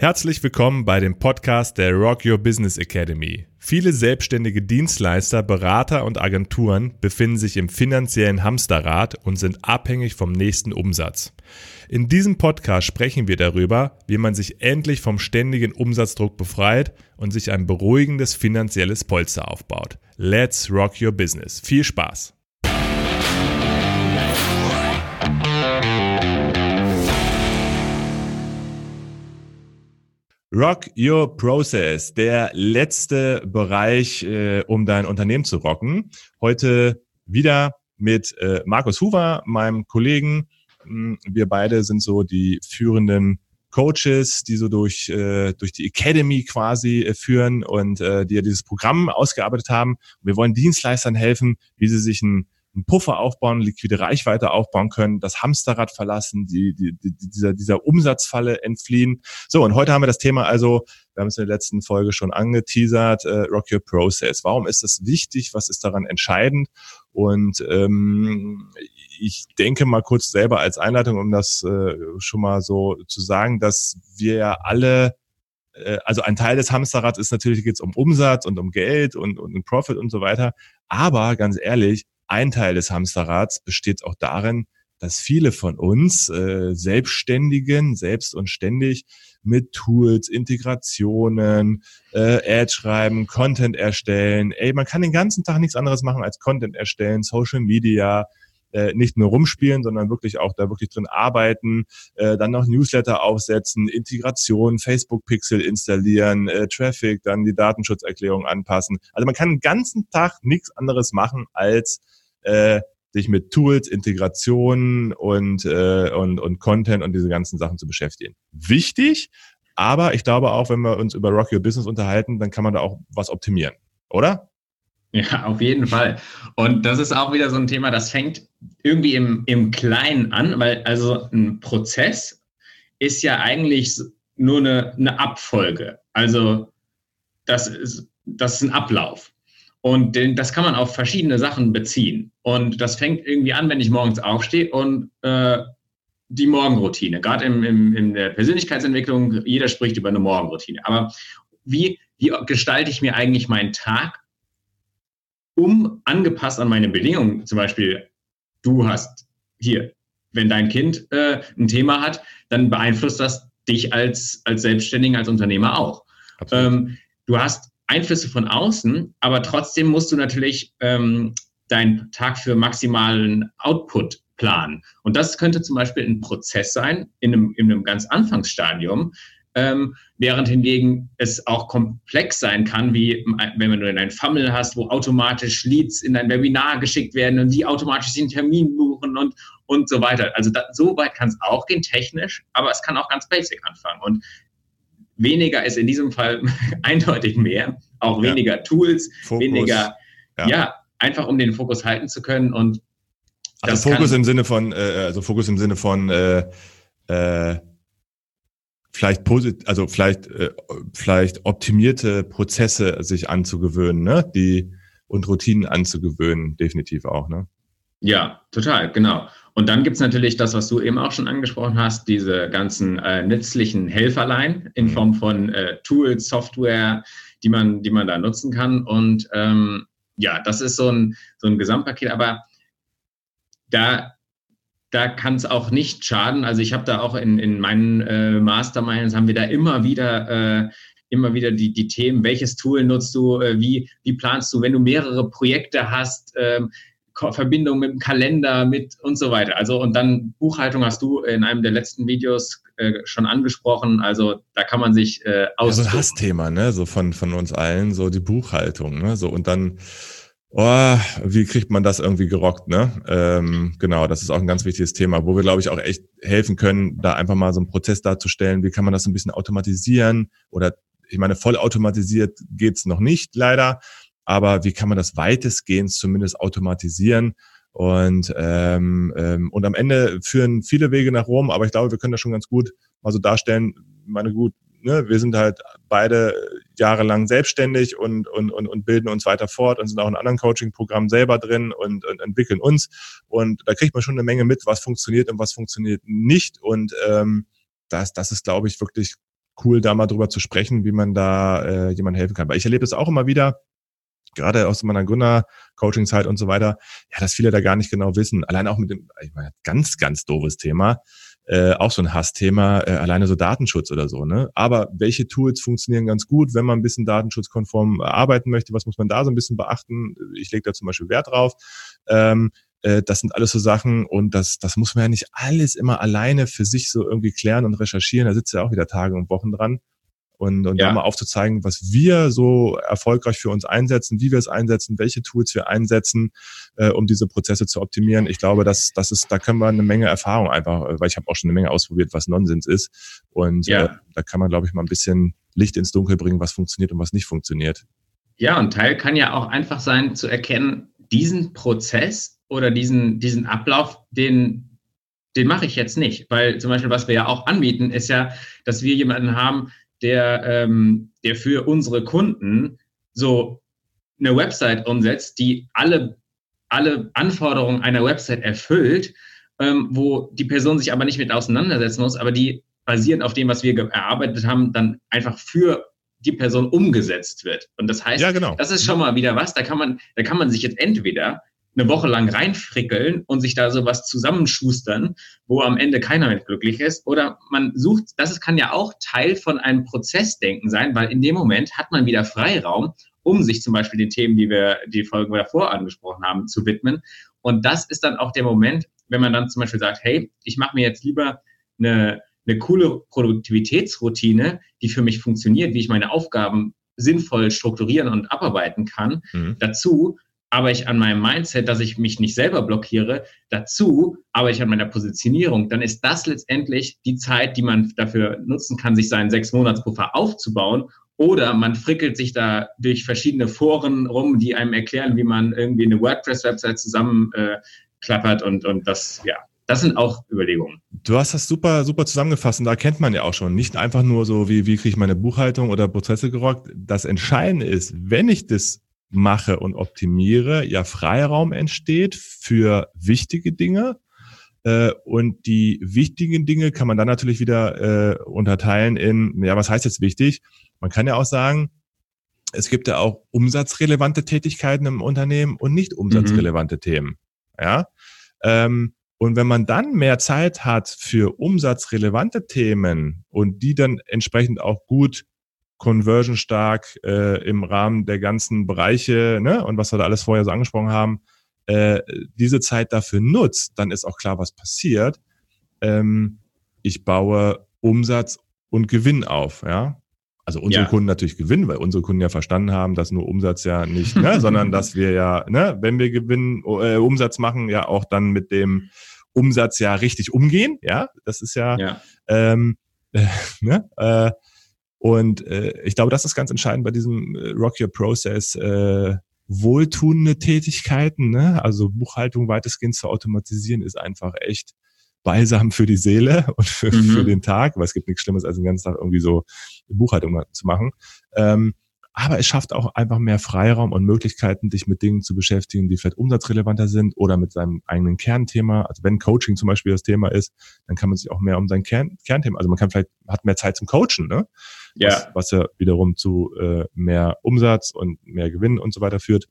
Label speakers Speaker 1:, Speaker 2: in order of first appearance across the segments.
Speaker 1: Herzlich willkommen bei dem Podcast der Rock Your Business Academy. Viele selbstständige Dienstleister, Berater und Agenturen befinden sich im finanziellen Hamsterrad und sind abhängig vom nächsten Umsatz. In diesem Podcast sprechen wir darüber, wie man sich endlich vom ständigen Umsatzdruck befreit und sich ein beruhigendes finanzielles Polster aufbaut. Let's Rock Your Business. Viel Spaß! Rock Your Process, der letzte Bereich, äh, um dein Unternehmen zu rocken. Heute wieder mit äh, Markus Huber, meinem Kollegen. Hm, wir beide sind so die führenden Coaches, die so durch, äh, durch die Academy quasi äh, führen und äh, die ja dieses Programm ausgearbeitet haben. Wir wollen Dienstleistern helfen, wie sie sich ein einen Puffer aufbauen, liquide Reichweite aufbauen können, das Hamsterrad verlassen, die, die, die, dieser, dieser Umsatzfalle entfliehen. So, und heute haben wir das Thema also, wir haben es in der letzten Folge schon angeteasert, äh, Rock Your Process. Warum ist das wichtig? Was ist daran entscheidend? Und ähm, ich denke mal kurz selber als Einleitung, um das äh, schon mal so zu sagen, dass wir ja alle äh, also ein Teil des Hamsterrads ist natürlich, geht es um Umsatz und um Geld und, und Profit und so weiter. Aber ganz ehrlich, ein Teil des Hamsterrads besteht auch darin, dass viele von uns äh, Selbstständigen, selbst und ständig mit Tools, Integrationen, äh, Ad schreiben, Content erstellen. Ey, man kann den ganzen Tag nichts anderes machen als Content erstellen, Social Media, äh, nicht nur rumspielen, sondern wirklich auch da wirklich drin arbeiten, äh, dann noch Newsletter aufsetzen, Integration, Facebook-Pixel installieren, äh, Traffic, dann die Datenschutzerklärung anpassen. Also man kann den ganzen Tag nichts anderes machen als äh, sich mit Tools, Integrationen und, äh, und, und Content und diese ganzen Sachen zu beschäftigen. Wichtig, aber ich glaube auch, wenn wir uns über Rock Your Business unterhalten, dann kann man da auch was optimieren, oder?
Speaker 2: Ja, auf jeden Fall. Und das ist auch wieder so ein Thema, das fängt irgendwie im, im Kleinen an, weil also ein Prozess ist ja eigentlich nur eine, eine Abfolge. Also das ist, das ist ein Ablauf. Und den, das kann man auf verschiedene Sachen beziehen. Und das fängt irgendwie an, wenn ich morgens aufstehe und äh, die Morgenroutine. Gerade im, im, in der Persönlichkeitsentwicklung, jeder spricht über eine Morgenroutine. Aber wie, wie gestalte ich mir eigentlich meinen Tag, um angepasst an meine Bedingungen, zum Beispiel, du hast hier, wenn dein Kind äh, ein Thema hat, dann beeinflusst das dich als, als Selbstständigen, als Unternehmer auch. Ähm, du hast Einflüsse von außen, aber trotzdem musst du natürlich ähm, deinen Tag für maximalen Output planen. Und das könnte zum Beispiel ein Prozess sein in einem, in einem ganz Anfangsstadium, ähm, während hingegen es auch komplex sein kann, wie wenn du einen Funnel hast, wo automatisch Leads in dein Webinar geschickt werden und die automatisch den Termin buchen und, und so weiter. Also da, so weit kann es auch gehen, technisch, aber es kann auch ganz basic anfangen. Und weniger ist in diesem Fall eindeutig mehr. Auch weniger ja. Tools, Fokus. weniger, ja. ja. einfach um den Fokus halten zu können und
Speaker 1: also Fokus im Sinne von, äh, also Fokus im Sinne von äh, äh, vielleicht posit also vielleicht äh, vielleicht optimierte Prozesse sich anzugewöhnen, ne? Die und Routinen anzugewöhnen, definitiv auch, ne?
Speaker 2: Ja, total, genau. Und dann gibt es natürlich das, was du eben auch schon angesprochen hast, diese ganzen äh, nützlichen Helferlein in mhm. Form von äh, Tools, Software, die man, die man da nutzen kann. Und ähm, ja, das ist so ein, so ein Gesamtpaket, aber da, da kann es auch nicht schaden. Also ich habe da auch in, in meinen äh, Masterminds haben wir da immer wieder äh, immer wieder die, die Themen, welches Tool nutzt du, äh, wie, wie planst du, wenn du mehrere Projekte hast, ähm, Verbindung mit dem Kalender, mit und so weiter. Also und dann Buchhaltung hast du in einem der letzten Videos äh, schon angesprochen. Also da kann man sich äh,
Speaker 1: aus. Ja, so ein Hassthema, ne? So von von uns allen, so die Buchhaltung, ne? So und dann. Oh, wie kriegt man das irgendwie gerockt, ne? Ähm, genau, das ist auch ein ganz wichtiges Thema, wo wir, glaube ich, auch echt helfen können, da einfach mal so einen Prozess darzustellen. Wie kann man das ein bisschen automatisieren? Oder ich meine, voll automatisiert geht's noch nicht, leider aber wie kann man das weitestgehend zumindest automatisieren? Und, ähm, ähm, und am Ende führen viele Wege nach Rom, aber ich glaube, wir können das schon ganz gut mal so darstellen. Meine gut, ne, wir sind halt beide jahrelang selbstständig und, und, und, und bilden uns weiter fort und sind auch in anderen Coaching-Programmen selber drin und, und entwickeln uns. Und da kriegt man schon eine Menge mit, was funktioniert und was funktioniert nicht. Und ähm, das, das ist, glaube ich, wirklich cool, da mal drüber zu sprechen, wie man da äh, jemand helfen kann. Weil ich erlebe es auch immer wieder, gerade aus meiner Gründer-Coaching-Zeit und so weiter, ja, dass viele da gar nicht genau wissen. Allein auch mit dem, ich meine, ganz, ganz doofes Thema, äh, auch so ein Hassthema, äh, alleine so Datenschutz oder so. Ne? Aber welche Tools funktionieren ganz gut, wenn man ein bisschen datenschutzkonform arbeiten möchte? Was muss man da so ein bisschen beachten? Ich lege da zum Beispiel Wert drauf. Ähm, äh, das sind alles so Sachen und das, das muss man ja nicht alles immer alleine für sich so irgendwie klären und recherchieren. Da sitzt ja auch wieder Tage und Wochen dran und, und ja. da mal aufzuzeigen, was wir so erfolgreich für uns einsetzen, wie wir es einsetzen, welche Tools wir einsetzen, äh, um diese Prozesse zu optimieren. Ich glaube, dass das ist, da können wir eine Menge Erfahrung einfach, äh, weil ich habe auch schon eine Menge ausprobiert, was Nonsens ist. Und ja. äh, da kann man, glaube ich, mal ein bisschen Licht ins Dunkel bringen, was funktioniert und was nicht funktioniert.
Speaker 2: Ja, und Teil kann ja auch einfach sein, zu erkennen, diesen Prozess oder diesen, diesen Ablauf, den, den mache ich jetzt nicht. Weil zum Beispiel, was wir ja auch anbieten, ist ja, dass wir jemanden haben, der, ähm, der für unsere Kunden so eine Website umsetzt, die alle, alle Anforderungen einer Website erfüllt, ähm, wo die Person sich aber nicht mit auseinandersetzen muss, aber die basierend auf dem, was wir erarbeitet haben, dann einfach für die Person umgesetzt wird. Und das heißt, ja, genau. das ist schon mal wieder was, da kann man, da kann man sich jetzt entweder eine Woche lang reinfrickeln und sich da sowas zusammenschustern, wo am Ende keiner mit glücklich ist. Oder man sucht, das kann ja auch Teil von einem Prozessdenken sein, weil in dem Moment hat man wieder Freiraum, um sich zum Beispiel den Themen, die wir die Folgen davor angesprochen haben, zu widmen. Und das ist dann auch der Moment, wenn man dann zum Beispiel sagt, hey, ich mache mir jetzt lieber eine, eine coole Produktivitätsroutine, die für mich funktioniert, wie ich meine Aufgaben sinnvoll strukturieren und abarbeiten kann, mhm. dazu, aber ich an meinem Mindset, dass ich mich nicht selber blockiere. Dazu aber ich an meiner Positionierung. Dann ist das letztendlich die Zeit, die man dafür nutzen kann, sich seinen sechs Monatspuffer aufzubauen. Oder man frickelt sich da durch verschiedene Foren rum, die einem erklären, wie man irgendwie eine WordPress-Website zusammenklappert äh, und, und das, ja, das sind auch Überlegungen.
Speaker 1: Du hast das super, super zusammengefasst und da kennt man ja auch schon. Nicht einfach nur so, wie, wie kriege ich meine Buchhaltung oder Prozesse gerockt. Das Entscheidende ist, wenn ich das mache und optimiere, ja Freiraum entsteht für wichtige Dinge. Äh, und die wichtigen Dinge kann man dann natürlich wieder äh, unterteilen in, ja, was heißt jetzt wichtig? Man kann ja auch sagen, es gibt ja auch umsatzrelevante Tätigkeiten im Unternehmen und nicht umsatzrelevante mhm. Themen. Ja. Ähm, und wenn man dann mehr Zeit hat für umsatzrelevante Themen und die dann entsprechend auch gut conversion stark äh, im Rahmen der ganzen Bereiche ne, und was wir da alles vorher so angesprochen haben, äh, diese Zeit dafür nutzt, dann ist auch klar, was passiert. Ähm, ich baue Umsatz und Gewinn auf, ja. Also unsere ja. Kunden natürlich gewinnen, weil unsere Kunden ja verstanden haben, dass nur Umsatz ja nicht, ne, sondern dass wir ja, ne, wenn wir Gewinn, äh, Umsatz machen, ja auch dann mit dem Umsatz ja richtig umgehen, ja. Das ist ja, ja. Ähm, äh, ne, äh, und äh, ich glaube, das ist ganz entscheidend bei diesem äh, Rock Your Process. Äh, wohltuende Tätigkeiten, ne? also Buchhaltung weitestgehend zu automatisieren, ist einfach echt Balsam für die Seele und für, mhm. für den Tag, weil es gibt nichts Schlimmes, als den ganzen Tag irgendwie so Buchhaltung zu machen. Ähm, aber es schafft auch einfach mehr Freiraum und Möglichkeiten, dich mit Dingen zu beschäftigen, die vielleicht umsatzrelevanter sind oder mit seinem eigenen Kernthema. Also wenn Coaching zum Beispiel das Thema ist, dann kann man sich auch mehr um sein Kern, Kernthema, also man kann vielleicht, hat mehr Zeit zum Coachen, ne? Ja. Was, was ja wiederum zu äh, mehr Umsatz und mehr Gewinn und so weiter führt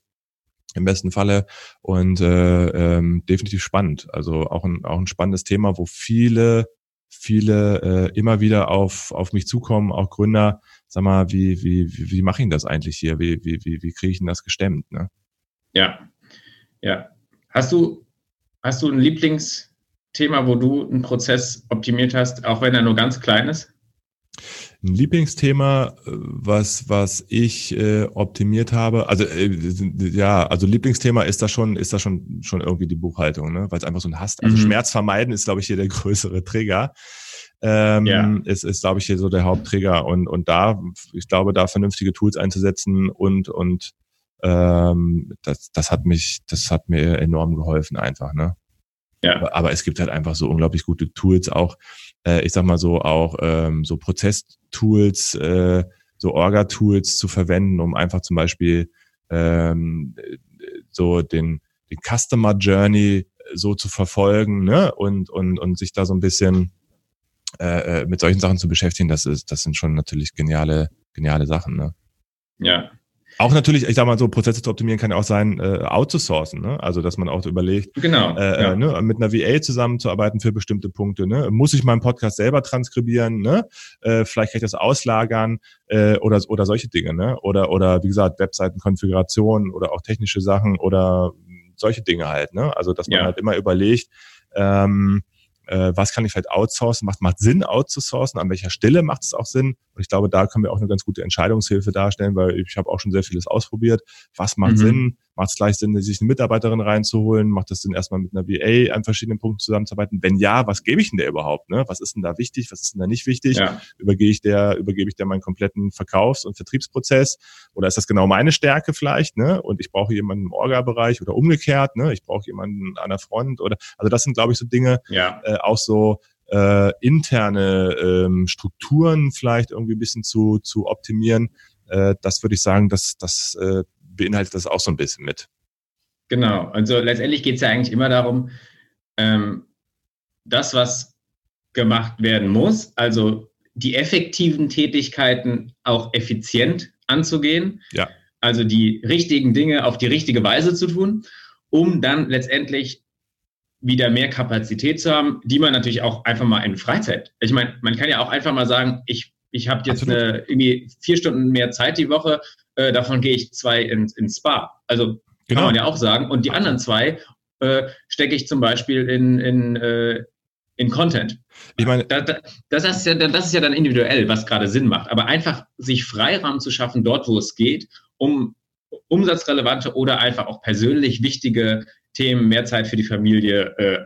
Speaker 1: im besten Falle und äh, ähm, definitiv spannend. Also auch ein, auch ein spannendes Thema, wo viele, viele äh, immer wieder auf, auf mich zukommen, auch Gründer, sag mal, wie, wie, wie, wie mache ich das eigentlich hier? Wie, wie, wie, wie kriege ich denn das gestemmt? Ne?
Speaker 2: Ja, ja. Hast du, hast du ein Lieblingsthema, wo du einen Prozess optimiert hast, auch wenn er nur ganz klein ist?
Speaker 1: Ein Lieblingsthema, was, was ich äh, optimiert habe, also äh, ja, also Lieblingsthema ist da schon, ist da schon, schon irgendwie die Buchhaltung, ne? weil es einfach so ein Hass. Also mhm. Schmerz vermeiden ist, glaube ich, hier der größere Trigger ähm, ja. ist, ist glaube ich, hier so der Hauptträger. Und, und da, ich glaube, da vernünftige Tools einzusetzen und, und ähm, das, das hat mich, das hat mir enorm geholfen einfach, ne? Ja. Aber, aber es gibt halt einfach so unglaublich gute Tools, auch, äh, ich sag mal so, auch ähm, so Prozesstools, äh, so Orga-Tools zu verwenden, um einfach zum Beispiel ähm, so den, den Customer Journey so zu verfolgen, ne? Und, und, und sich da so ein bisschen äh, äh, mit solchen Sachen zu beschäftigen, das ist, das sind schon natürlich geniale, geniale Sachen. Ne?
Speaker 2: Ja,
Speaker 1: auch natürlich, ich sag mal so, Prozesse zu optimieren kann ja auch sein, äh, outzusourcen, ne? Also dass man auch überlegt,
Speaker 2: genau,
Speaker 1: äh, äh, ja. ne, mit einer VA zusammenzuarbeiten für bestimmte Punkte. Ne? Muss ich meinen Podcast selber transkribieren? Ne? Äh, vielleicht kann ich das auslagern äh, oder oder solche Dinge, ne? Oder oder wie gesagt Webseitenkonfiguration oder auch technische Sachen oder solche Dinge halt, ne? Also dass man ja. halt immer überlegt. Ähm, äh, was kann ich vielleicht outsourcen, macht, macht Sinn outzusourcen, an welcher Stelle macht es auch Sinn. Und ich glaube, da können wir auch eine ganz gute Entscheidungshilfe darstellen, weil ich habe auch schon sehr vieles ausprobiert. Was macht mhm. Sinn? Macht es gleich Sinn, sich eine Mitarbeiterin reinzuholen? Macht es Sinn, erstmal mit einer VA an verschiedenen Punkten zusammenzuarbeiten? Wenn ja, was gebe ich denn der überhaupt? Ne? Was ist denn da wichtig? Was ist denn da nicht wichtig? Ja. Übergebe ich der, übergebe ich der meinen kompletten Verkaufs- und Vertriebsprozess? Oder ist das genau meine Stärke vielleicht? Ne? Und ich brauche jemanden im Orga-Bereich oder umgekehrt, ne? Ich brauche jemanden an der Front oder also das sind, glaube ich, so Dinge, ja. äh, auch so äh, interne ähm, Strukturen vielleicht irgendwie ein bisschen zu, zu optimieren. Äh, das würde ich sagen, dass das äh, beinhaltet das auch so ein bisschen mit.
Speaker 2: Genau, also letztendlich geht es ja eigentlich immer darum, ähm, das, was gemacht werden muss, also die effektiven Tätigkeiten auch effizient anzugehen.
Speaker 1: Ja.
Speaker 2: Also die richtigen Dinge auf die richtige Weise zu tun, um dann letztendlich wieder mehr Kapazität zu haben, die man natürlich auch einfach mal in Freizeit. Ich meine, man kann ja auch einfach mal sagen, ich, ich habe jetzt eine, irgendwie vier Stunden mehr Zeit die Woche, äh, davon gehe ich zwei ins, ins Spa. Also genau. kann man ja auch sagen. Und die anderen zwei äh, stecke ich zum Beispiel in, in, äh, in Content. Ich meine, da, da, das, ist ja, das ist ja dann individuell, was gerade Sinn macht. Aber einfach sich Freiraum zu schaffen, dort, wo es geht, um umsatzrelevante oder einfach auch persönlich wichtige Themen, mehr Zeit für die Familie äh,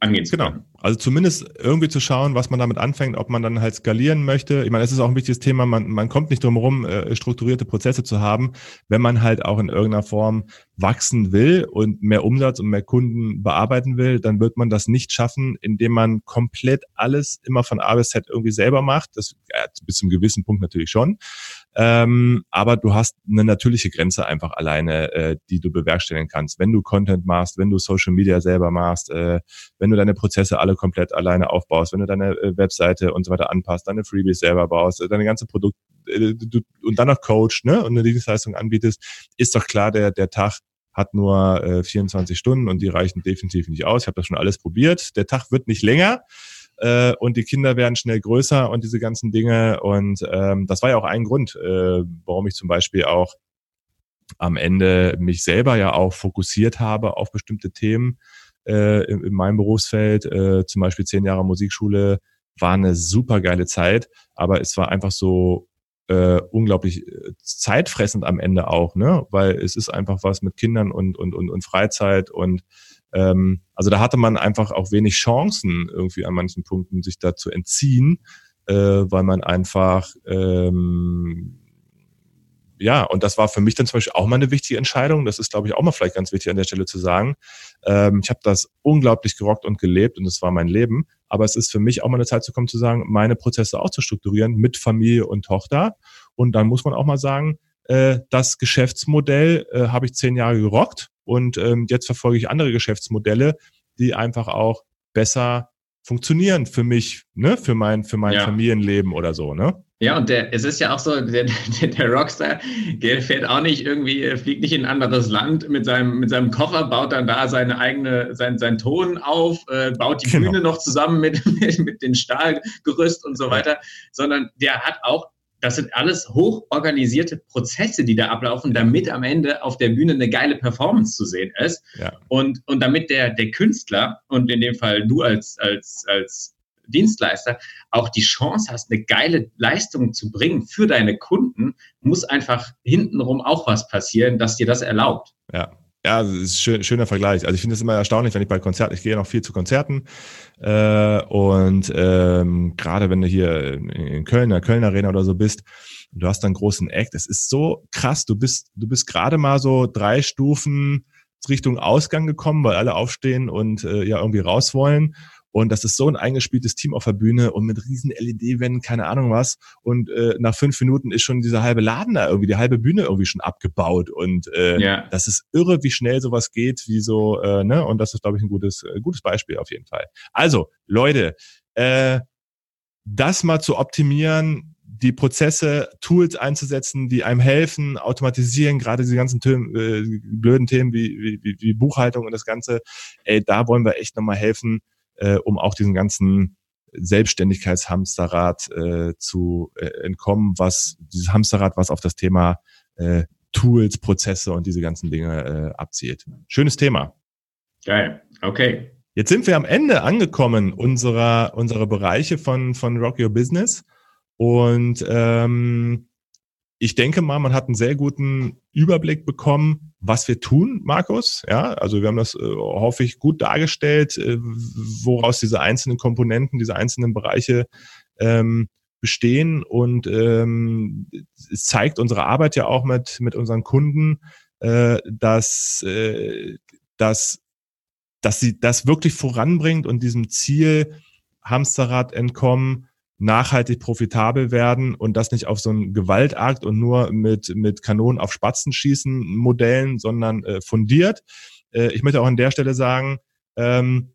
Speaker 2: angehen zu
Speaker 1: genau. können. Genau. Also zumindest irgendwie zu schauen, was man damit anfängt, ob man dann halt skalieren möchte. Ich meine, es ist auch ein wichtiges Thema, man, man kommt nicht drum herum, äh, strukturierte Prozesse zu haben, wenn man halt auch in irgendeiner Form wachsen will und mehr Umsatz und mehr Kunden bearbeiten will, dann wird man das nicht schaffen, indem man komplett alles immer von A bis Z irgendwie selber macht. Das ja, bis zum gewissen Punkt natürlich schon. Ähm, aber du hast eine natürliche Grenze einfach alleine, äh, die du bewerkstelligen kannst. Wenn du Content machst, wenn du Social Media selber machst, äh, wenn du deine Prozesse alle komplett alleine aufbaust, wenn du deine äh, Webseite und so weiter anpasst, deine Freebies selber baust, äh, deine ganze Produkt äh, und dann noch Coach ne, und eine Dienstleistung anbietest, ist doch klar, der, der Tag hat nur äh, 24 Stunden und die reichen definitiv nicht aus. Ich habe das schon alles probiert. Der Tag wird nicht länger äh, und die Kinder werden schnell größer und diese ganzen Dinge. Und ähm, das war ja auch ein Grund, äh, warum ich zum Beispiel auch am Ende mich selber ja auch fokussiert habe auf bestimmte Themen äh, in, in meinem Berufsfeld. Äh, zum Beispiel zehn Jahre Musikschule war eine super geile Zeit, aber es war einfach so äh, unglaublich äh, zeitfressend am Ende auch, ne? Weil es ist einfach was mit Kindern und und und, und Freizeit und ähm, also da hatte man einfach auch wenig Chancen, irgendwie an manchen Punkten sich da zu entziehen, äh, weil man einfach ähm, ja, und das war für mich dann zum Beispiel auch mal eine wichtige Entscheidung. Das ist, glaube ich, auch mal vielleicht ganz wichtig an der Stelle zu sagen. Ähm, ich habe das unglaublich gerockt und gelebt und es war mein Leben. Aber es ist für mich auch mal eine Zeit zu kommen, zu sagen, meine Prozesse auch zu strukturieren mit Familie und Tochter. Und dann muss man auch mal sagen, äh, das Geschäftsmodell äh, habe ich zehn Jahre gerockt und ähm, jetzt verfolge ich andere Geschäftsmodelle, die einfach auch besser funktionieren für mich, ne, für mein, für mein ja. Familienleben oder so, ne?
Speaker 2: Ja, und der, es ist ja auch so, der, der, der Rockstar, der fährt auch nicht irgendwie, fliegt nicht in ein anderes Land mit seinem, mit seinem Koffer, baut dann da seine eigene, sein, sein Ton auf, äh, baut die genau. Bühne noch zusammen mit, mit, mit den Stahlgerüst und so weiter, sondern der hat auch das sind alles hochorganisierte Prozesse, die da ablaufen, damit am Ende auf der Bühne eine geile Performance zu sehen ist. Ja. Und, und damit der, der Künstler und in dem Fall du als, als, als Dienstleister auch die Chance hast, eine geile Leistung zu bringen für deine Kunden, muss einfach hintenrum auch was passieren, das dir das erlaubt.
Speaker 1: Ja, ja, das ist ein schöner Vergleich. Also ich finde es immer erstaunlich, wenn ich bei Konzerten, ich gehe ja noch viel zu Konzerten äh, und ähm, gerade wenn du hier in Köln, in der Köln Arena oder so bist, du hast einen großen Act, es ist so krass, du bist, du bist gerade mal so drei Stufen Richtung Ausgang gekommen, weil alle aufstehen und äh, ja irgendwie raus wollen und das ist so ein eingespieltes Team auf der Bühne und mit riesen LED-Wänden, keine Ahnung was. Und äh, nach fünf Minuten ist schon dieser halbe Laden da irgendwie, die halbe Bühne irgendwie schon abgebaut. Und äh, ja. das ist irre, wie schnell sowas geht, wie so, äh, ne? Und das ist, glaube ich, ein gutes, äh, gutes Beispiel auf jeden Fall. Also, Leute, äh, das mal zu optimieren, die Prozesse, Tools einzusetzen, die einem helfen, automatisieren, gerade diese ganzen Themen, äh, blöden Themen wie, wie, wie Buchhaltung und das Ganze, ey, da wollen wir echt nochmal helfen, äh, um auch diesen ganzen Selbstständigkeitshamsterrad äh, zu äh, entkommen, was dieses Hamsterrad, was auf das Thema äh, Tools, Prozesse und diese ganzen Dinge äh, abzielt. Schönes Thema.
Speaker 2: Geil, okay.
Speaker 1: Jetzt sind wir am Ende angekommen unserer, unserer Bereiche von, von Rock Your Business. Und ähm, ich denke mal, man hat einen sehr guten Überblick bekommen, was wir tun, Markus. Ja, also wir haben das, äh, hoffe ich, gut dargestellt, äh, woraus diese einzelnen Komponenten, diese einzelnen Bereiche ähm, bestehen. Und ähm, es zeigt unsere Arbeit ja auch mit, mit unseren Kunden, äh, dass, äh, dass, dass sie das wirklich voranbringt und diesem Ziel Hamsterrad entkommen, nachhaltig profitabel werden und das nicht auf so einen Gewaltakt und nur mit, mit Kanonen auf Spatzen schießen Modellen, sondern äh, fundiert. Äh, ich möchte auch an der Stelle sagen, ähm,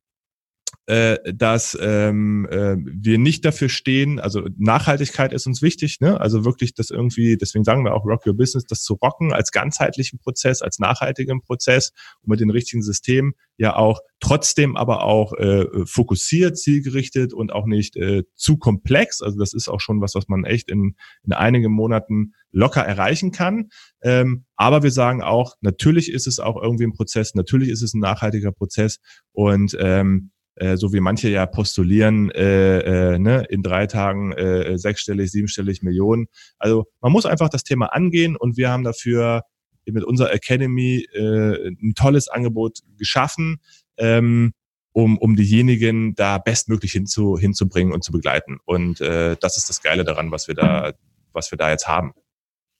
Speaker 1: äh, dass ähm, äh, wir nicht dafür stehen, also Nachhaltigkeit ist uns wichtig, ne? also wirklich das irgendwie, deswegen sagen wir auch Rock Your Business, das zu rocken als ganzheitlichen Prozess, als nachhaltigen Prozess und mit den richtigen Systemen ja auch trotzdem aber auch äh, fokussiert, zielgerichtet und auch nicht äh, zu komplex. Also das ist auch schon was, was man echt in, in einigen Monaten locker erreichen kann. Ähm, aber wir sagen auch, natürlich ist es auch irgendwie ein Prozess, natürlich ist es ein nachhaltiger Prozess und ähm, äh, so wie manche ja postulieren, äh, äh, ne, in drei Tagen äh, sechsstellig, siebenstellig Millionen. Also man muss einfach das Thema angehen und wir haben dafür mit unserer Academy äh, ein tolles Angebot geschaffen, ähm, um, um diejenigen da bestmöglich hinzu, hinzubringen und zu begleiten. Und äh, das ist das Geile daran, was wir da, was wir da jetzt haben.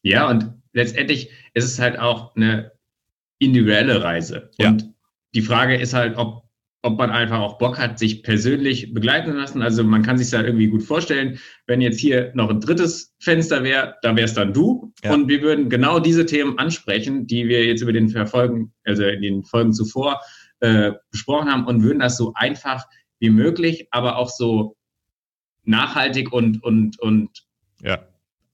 Speaker 2: Ja, und letztendlich ist es halt auch eine individuelle Reise. Und ja. die Frage ist halt, ob ob man einfach auch Bock hat, sich persönlich begleiten lassen. Also man kann sich da irgendwie gut vorstellen, wenn jetzt hier noch ein drittes Fenster wäre, da wäre es dann du. Ja. Und wir würden genau diese Themen ansprechen, die wir jetzt über den Verfolgen, also in den Folgen zuvor äh, besprochen haben und würden das so einfach wie möglich, aber auch so nachhaltig und, und, und ja.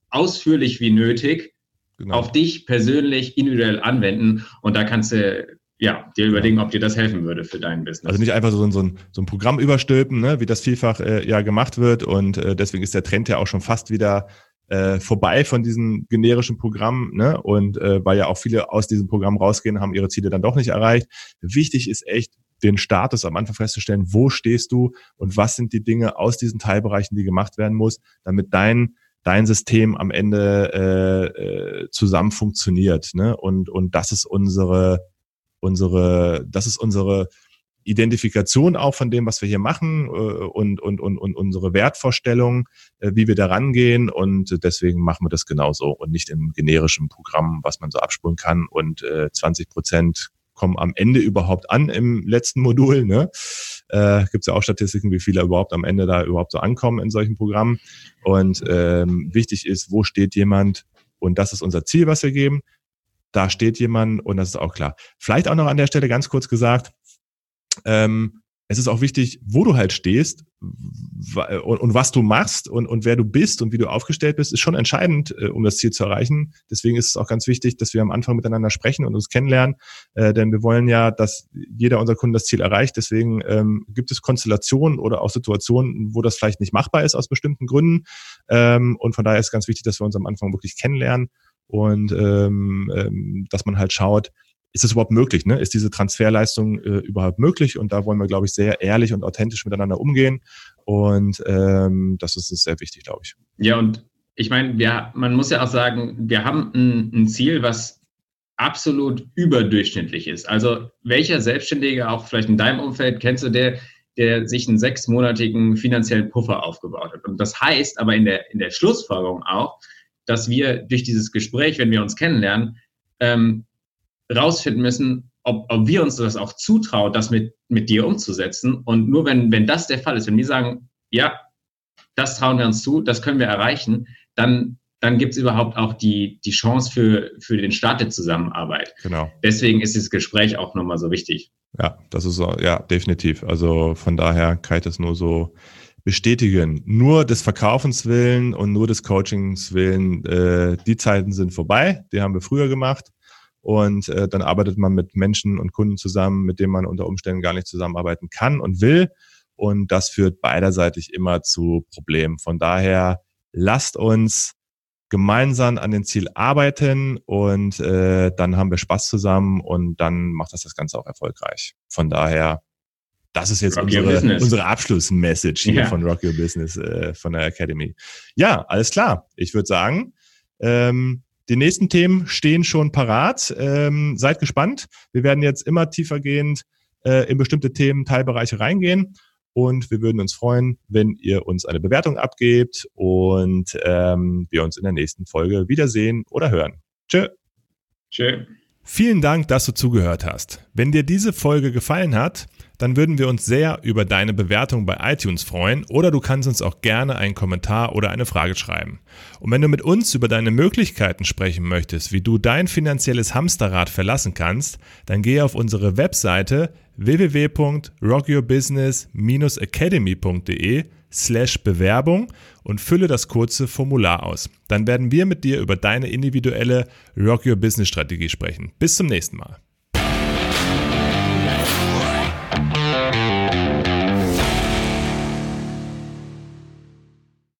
Speaker 2: ausführlich wie nötig genau. auf dich persönlich individuell anwenden. Und da kannst du ja, dir überlegen, ob dir das helfen würde für dein Business.
Speaker 1: Also nicht einfach so, so, ein, so ein Programm überstülpen, ne, wie das vielfach äh, ja gemacht wird. Und äh, deswegen ist der Trend ja auch schon fast wieder äh, vorbei von diesen generischen Programmen. Ne? Und äh, weil ja auch viele aus diesem Programm rausgehen, haben ihre Ziele dann doch nicht erreicht. Wichtig ist echt, den Status am Anfang festzustellen, wo stehst du und was sind die Dinge aus diesen Teilbereichen, die gemacht werden muss, damit dein dein System am Ende äh, äh, zusammen funktioniert. Ne? Und, und das ist unsere unsere, das ist unsere Identifikation auch von dem, was wir hier machen äh, und, und, und, und unsere Wertvorstellung, äh, wie wir da rangehen. Und deswegen machen wir das genauso und nicht im generischen Programm, was man so abspulen kann. Und äh, 20 Prozent kommen am Ende überhaupt an im letzten Modul. Ne? Äh, Gibt ja auch Statistiken, wie viele überhaupt am Ende da überhaupt so ankommen in solchen Programmen. Und ähm, wichtig ist, wo steht jemand? Und das ist unser Ziel, was wir geben da steht jemand und das ist auch klar. Vielleicht auch noch an der Stelle ganz kurz gesagt, ähm, es ist auch wichtig, wo du halt stehst und, und, was du machst und, und wer du bist und wie du aufgestellt bist, ist schon entscheidend, äh, um das Ziel zu erreichen. Deswegen ist es auch ganz wichtig, dass wir am Anfang miteinander sprechen und uns kennenlernen, äh, denn wir wollen ja, dass jeder unserer Kunden das Ziel erreicht. Deswegen ähm, gibt es Konstellationen oder auch Situationen, wo das vielleicht nicht machbar ist aus bestimmten Gründen. Ähm, und von daher ist es ganz wichtig, dass wir uns am Anfang wirklich kennenlernen und ähm, ähm, dass man halt schaut, ist es überhaupt möglich? Ne? Ist diese Transferleistung äh, überhaupt möglich? Und da wollen wir, glaube ich, sehr ehrlich und authentisch miteinander umgehen. Und ähm, das ist sehr wichtig, glaube ich.
Speaker 2: Ja, und ich meine, man muss ja auch sagen, wir haben ein, ein Ziel, was absolut überdurchschnittlich ist. Also welcher Selbstständige, auch vielleicht in deinem Umfeld, kennst du der, der sich einen sechsmonatigen finanziellen Puffer aufgebaut hat? Und das heißt aber in der, in der Schlussfolgerung auch, dass wir durch dieses Gespräch, wenn wir uns kennenlernen, ähm, rausfinden müssen, ob, ob wir uns das auch zutrauen, das mit, mit dir umzusetzen. Und nur wenn, wenn das der Fall ist, wenn wir sagen, ja, das trauen wir uns zu, das können wir erreichen, dann, dann gibt es überhaupt auch die, die Chance für, für den Start der Zusammenarbeit. Genau. Deswegen ist dieses Gespräch auch nochmal so wichtig.
Speaker 1: Ja, das ist so, ja, definitiv. Also von daher kann ich das nur so bestätigen. Nur des Verkaufens willen und nur des Coachings willen, äh, die Zeiten sind vorbei. Die haben wir früher gemacht. Und äh, dann arbeitet man mit Menschen und Kunden zusammen, mit denen man unter Umständen gar nicht zusammenarbeiten kann und will. Und das führt beiderseitig immer zu Problemen. Von daher lasst uns gemeinsam an den Ziel arbeiten und äh, dann haben wir Spaß zusammen und dann macht das das Ganze auch erfolgreich. Von daher, das ist jetzt unsere, unsere Abschlussmessage hier ja. von Rock Your Business äh, von der Academy. Ja, alles klar. Ich würde sagen, ähm, die nächsten Themen stehen schon parat. Ähm, seid gespannt. Wir werden jetzt immer tiefergehend äh, in bestimmte Themen, Teilbereiche reingehen. Und wir würden uns freuen, wenn ihr uns eine Bewertung abgebt und ähm, wir uns in der nächsten Folge wiedersehen oder hören. Tschö. Tschö. Vielen Dank, dass du zugehört hast. Wenn dir diese Folge gefallen hat, dann würden wir uns sehr über deine Bewertung bei iTunes freuen oder du kannst uns auch gerne einen Kommentar oder eine Frage schreiben. Und wenn du mit uns über deine Möglichkeiten sprechen möchtest, wie du dein finanzielles Hamsterrad verlassen kannst, dann gehe auf unsere Webseite www.rockyourbusiness-academy.de slash Bewerbung und fülle das kurze Formular aus. Dann werden wir mit dir über deine individuelle Rock Your Business Strategie sprechen. Bis zum nächsten Mal.